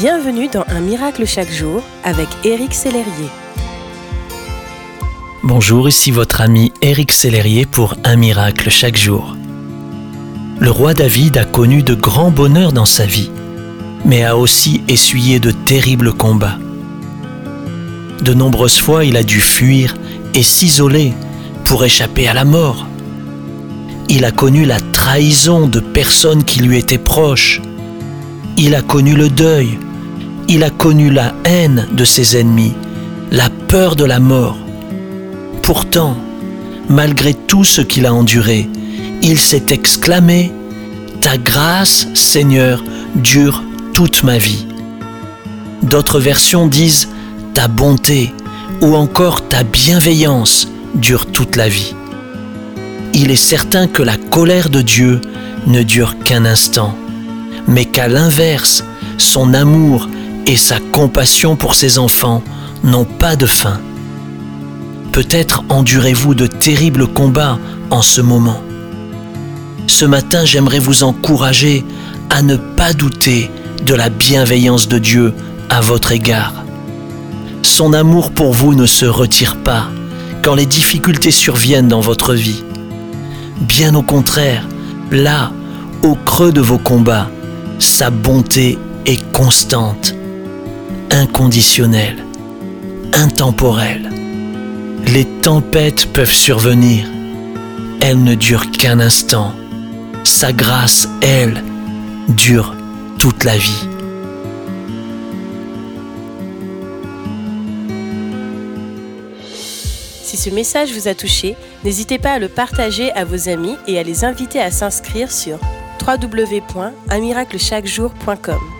Bienvenue dans Un miracle chaque jour avec Éric Sellerier. Bonjour, ici votre ami Éric Sellerier pour Un miracle chaque jour. Le roi David a connu de grands bonheurs dans sa vie, mais a aussi essuyé de terribles combats. De nombreuses fois, il a dû fuir et s'isoler pour échapper à la mort. Il a connu la trahison de personnes qui lui étaient proches. Il a connu le deuil. Il a connu la haine de ses ennemis, la peur de la mort. Pourtant, malgré tout ce qu'il a enduré, il s'est exclamé, Ta grâce, Seigneur, dure toute ma vie. D'autres versions disent, Ta bonté ou encore ta bienveillance dure toute la vie. Il est certain que la colère de Dieu ne dure qu'un instant, mais qu'à l'inverse, son amour et sa compassion pour ses enfants n'ont pas de fin. Peut-être endurez-vous de terribles combats en ce moment. Ce matin, j'aimerais vous encourager à ne pas douter de la bienveillance de Dieu à votre égard. Son amour pour vous ne se retire pas quand les difficultés surviennent dans votre vie. Bien au contraire, là, au creux de vos combats, sa bonté est constante, inconditionnelle, intemporelle. Les tempêtes peuvent survenir, elles ne durent qu'un instant. Sa grâce, elle, dure toute la vie. Si ce message vous a touché, n'hésitez pas à le partager à vos amis et à les inviter à s'inscrire sur www.unmiraclechaquejour.com.